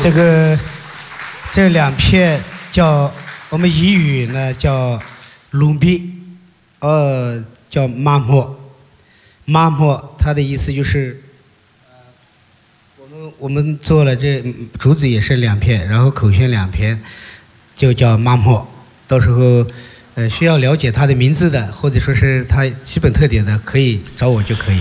这个这两片叫我们彝语呢叫鲁比，呃叫妈莫，妈莫它的意思就是，我们我们做了这竹子也是两片，然后口弦两片，就叫妈莫。到时候呃需要了解它的名字的，或者说是它基本特点的，可以找我就可以。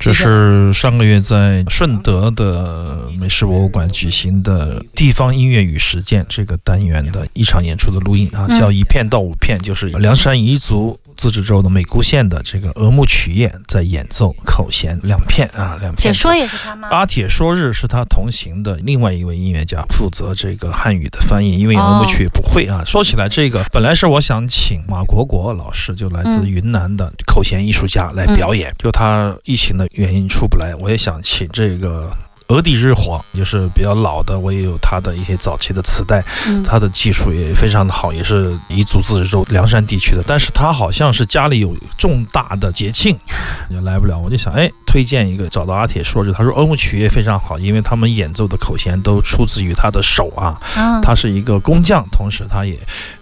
这是上个月在顺德的美食博物馆举行的地方音乐与实践这个单元的一场演出的录音啊，嗯。叫一片到五片，就是凉山彝族自治州的美姑县的这个鹅木曲业在演奏口弦两片啊，两片。解说也是他吗？阿铁说日是他同行的另外一位音乐家，负责这个汉语的翻译，因为哦俄木曲也不会啊。说起来，这个本来是我想请马国国老师，就来自嗯云南的口弦艺术家来表演，就他疫情的原因出不来，我也想请这个。俄地日皇就是比较老的，我也有他的一些早期的磁带，嗯，他的技术也非常的好，也是彝族自治州凉山地区的，但是他好像是家里有重大的节庆，就来不了。我就想，哎，推荐一个，找到阿铁说着，他说欧姆曲也非常好，因为他们演奏的口弦都出自于他的手啊，啊，他是一个工匠，同时他也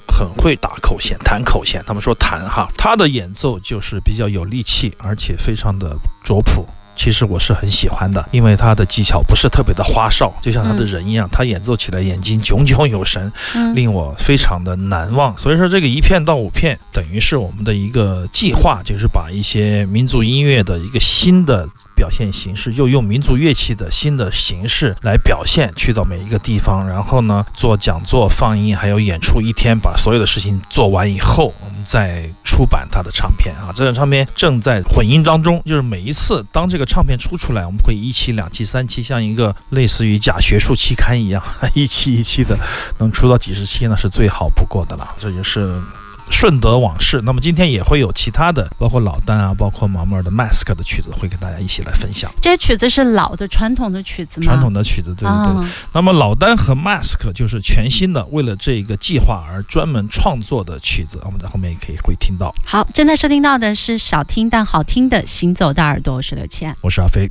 很会打口弦，弹口弦。他们说弹哈，他的演奏就是比较有力气，而且非常的拙朴。其实我是很喜欢的，因为他的技巧不是特别的花哨，就像他的人一样，他演奏起来眼睛炯炯有神，嗯令我非常的难忘。所以说，这个一片到五片，等于是我们的一个计划，就是把一些民族音乐的一个新的。表现形式，又用民族乐器的新的形式来表现，去到每一个地方，然后呢做讲座、放映，还有演出，一天把所有的事情做完以后，我们再出版他的唱片啊。这张唱片正在混音当中，就是每一次当这个唱片出出来，我们会一期、两期、三期，像一个类似于假学术期刊一样，一期一期的能出到几十期呢，是最好不过的了。这就是顺德往事。那么今天也会有其他的，包括老丹啊，包括毛妹儿的 Mask 的曲子，会跟大家一起来分享这些曲子是老的传统的曲子吗？传统的曲子，对对对。啊，那么老丹和 Mask 就是全新的，为了这个计划而专门创作的曲子，我们在后面也可以会听到。好，正在收听到的是少听但好听的《行走的耳朵》，我是刘倩。我是阿飞。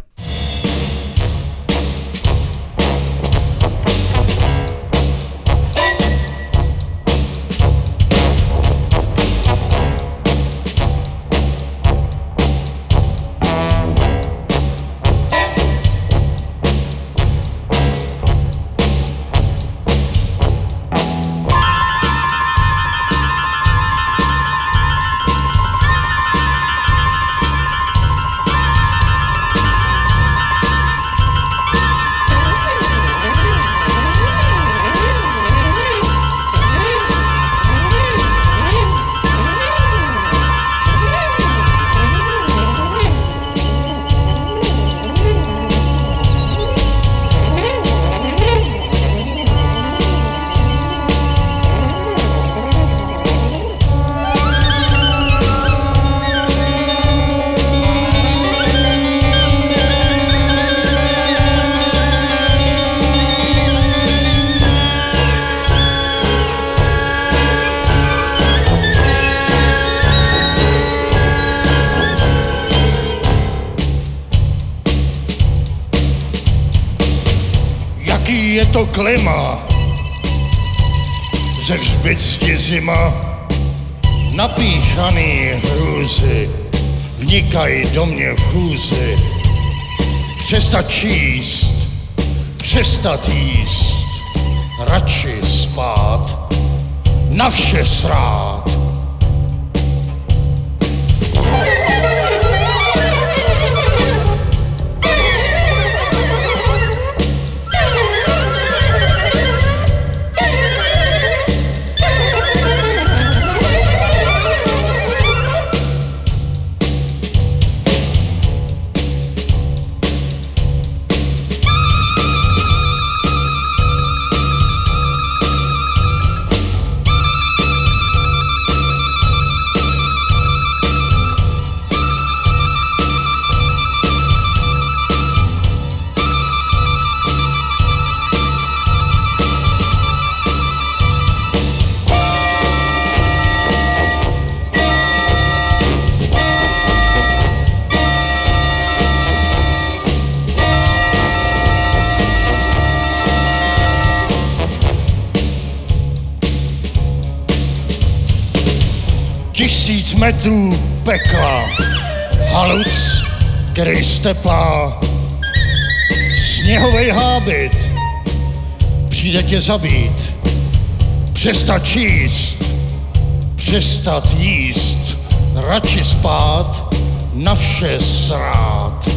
To klima? Ze hřbitě zima, napíchaný hrůzy, vnikají do mě v chůzi. Přestat číst, přestat jíst, radši spát, na vše srát. Tisíc metrů pekla, haluc, který stepá, sněhovej hábit, přijde tě zabít, přestat číst, přestat jíst, radši spát, na vše srát.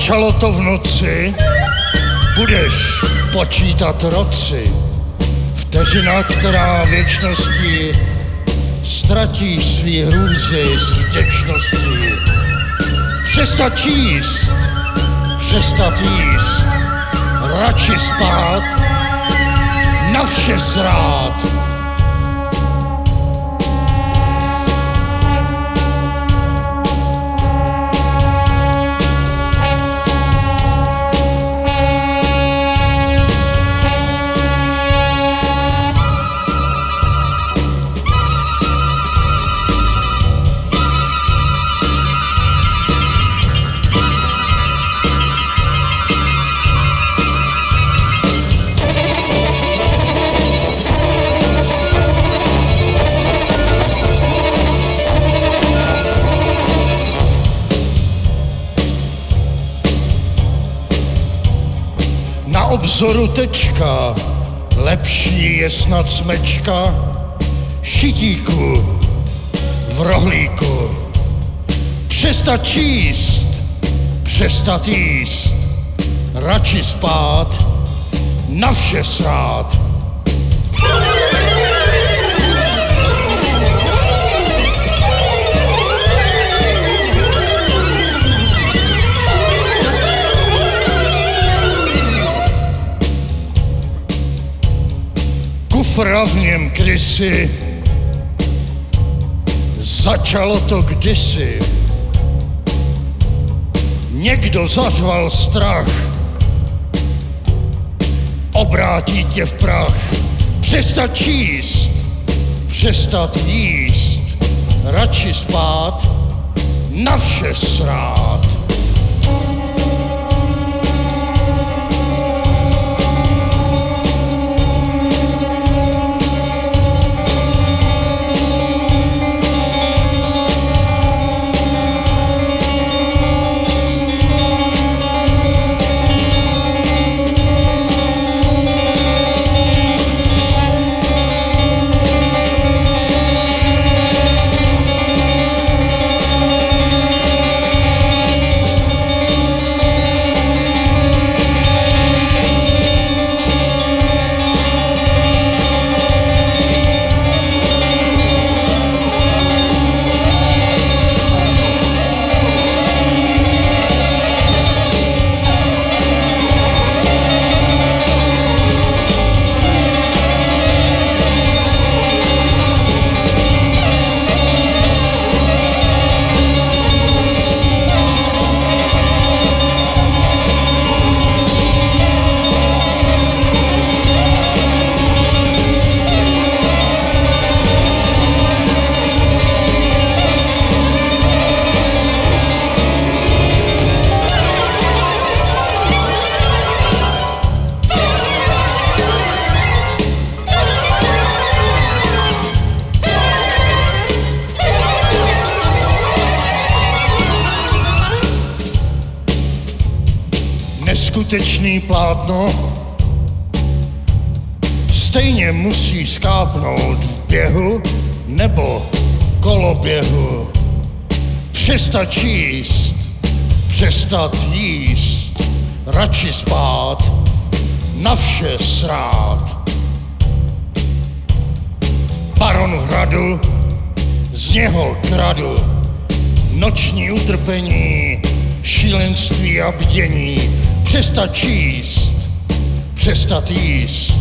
Začalo to v noci, budeš počítat roci. Vteřina, která věčností ztratí svý hrůzy s vděčností. Přestat číst, přestat jíst, radši spát, na vše srát. Na obzoru tečka, lepší je snad smečka, šitíku v rohlíku. Přestat číst, přestat jíst, radši spát, na vše srát. Kufra v něm kdysi, začalo to kdysi. Někdo zařval strach, obrátí tě v prach. Přestat číst, přestat jíst, radši spát, na vše srát. Neskutečný plátno stejně musí skápnout v běhu nebo koloběhu. Přestat číst, přestat jíst, radši spát, na vše srát. Baron v hradu, z něho kradu, noční utrpení, šílenství a bdění, přestat číst, přestat jíst,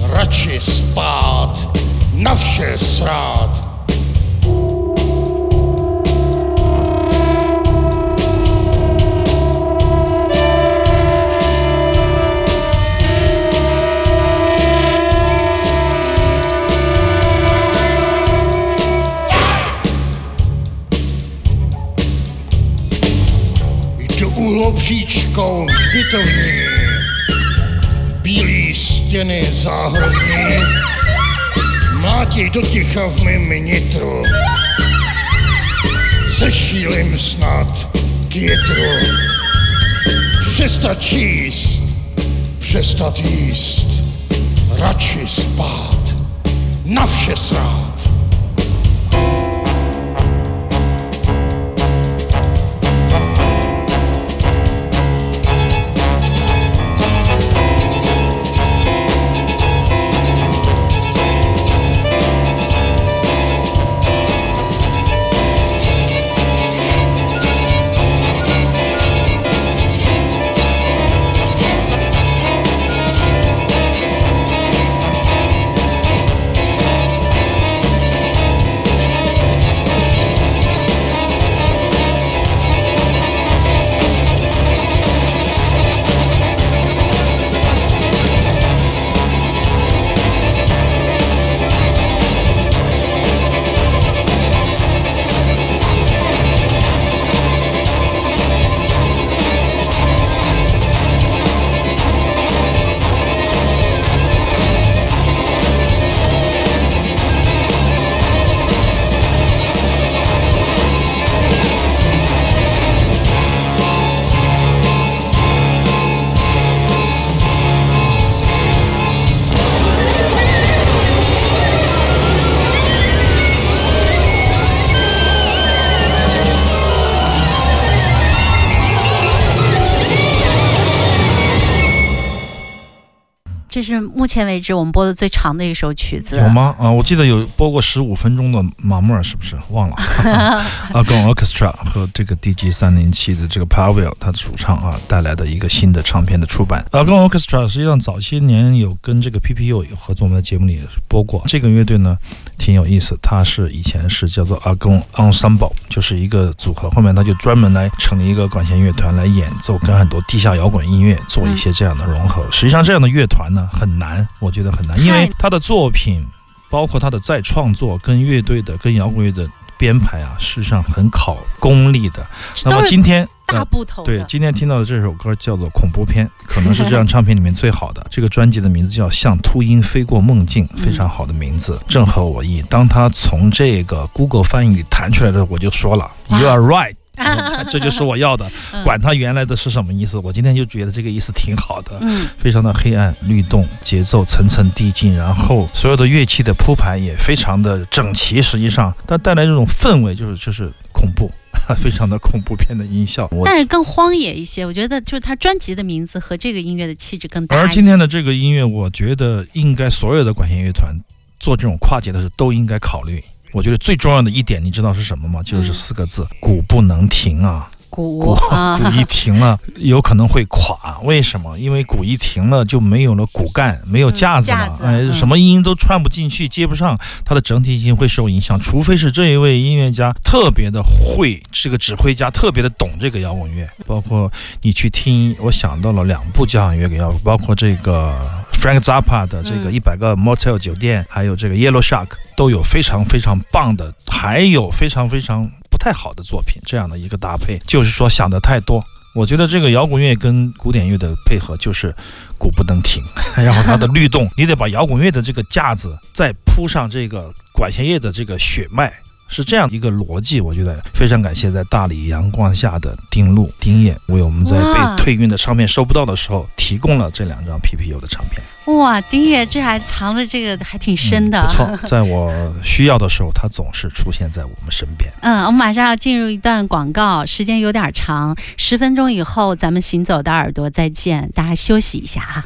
radši spát, na vše srát. Uhlopříčkou hřbitovní, bílý stěny záhradní, mlátí do ticha v mém nitru. Zešílim snad k jitru. Přestat číst, přestat jíst, radši spát, na vše srát. 这是目前为止我们播的最长的一首曲子。有吗？啊，我记得有播过十五分钟的马莫尔，是不是？忘了。阿贡 Orchestra 和这个 DG 三零七的这个 Pavel 他的主唱啊带来的一个新的唱片的出版。阿贡 Orchestra 实际上早些年有跟这个 PPU 有合作，我们在节目里也播过。这个乐队呢挺有意思，它是以前是叫做阿贡 Ensemble，就是一个组合，后面他就专门来成立一个管弦乐团来演奏，跟很多地下摇滚音乐做一些这样的融合。实际上这样的乐团呢很难，我觉得很难，因为他的作品。包括他的再创作跟乐队的跟摇滚乐的编排啊，事实上很考功力的。那么今天对今天听到的这首歌叫做《恐怖片》，可能是这张唱片里面最好的。这个专辑的名字叫《像秃鹰飞过梦境》，非常好的名字，正合我意。当他从这个 Google 翻译里弹出来的时候，我就说了，You are right。这就是我要的，管他原来的是什么意思，我今天就觉得这个意思挺好的，嗯，非常的黑暗律动，节奏层层递进，然后所有的乐器的铺排也非常的整齐，实际上它带来这种氛围就是就是恐怖，非常的恐怖片的音效。但是更荒野一些，我觉得就是他专辑的名字和这个音乐的气质更搭一些。而今天的这个音乐，我觉得应该所有的管弦乐团做这种跨界的时候都应该考虑。我觉得最重要的一点，你知道是什么吗？就是四个字：鼓不能停啊！鼓鼓一停了，有可能会垮。为什么？因为鼓一停了，就没有了骨干，没有架子了，哎，什么音都串不进去，接不上，它的整体性会受影响。除非是这一位音乐家特别的会，这个指挥家特别的懂这个摇滚乐。包括你去听，我想到了两部交响乐给摇滚，包括这个 Frank Zappa 的这个嗯一百个 Motel 酒店，还有这个 Yellow Shark，都有非常非常棒的，还有非常非常不太好的作品。这样的一个搭配，就是说想的太多。我觉得这个摇滚乐跟古典乐的配合就是鼓不能停，然后它的律动，你得把摇滚乐的这个架子再铺上这个管弦乐的这个血脉，是这样一个逻辑。我觉得非常感谢在大理阳光下的丁路丁叶为我们在被退运的唱片收不到的时候提供了这两张 PPU 的唱片。哇，丁爷这还藏的这个还挺深的。嗯不错，在我需要的时候，他总是出现在我们身边。嗯，我们马上要进入一段广告，时间有点长，十分钟以后咱们行走的耳朵再见，大家休息一下哈。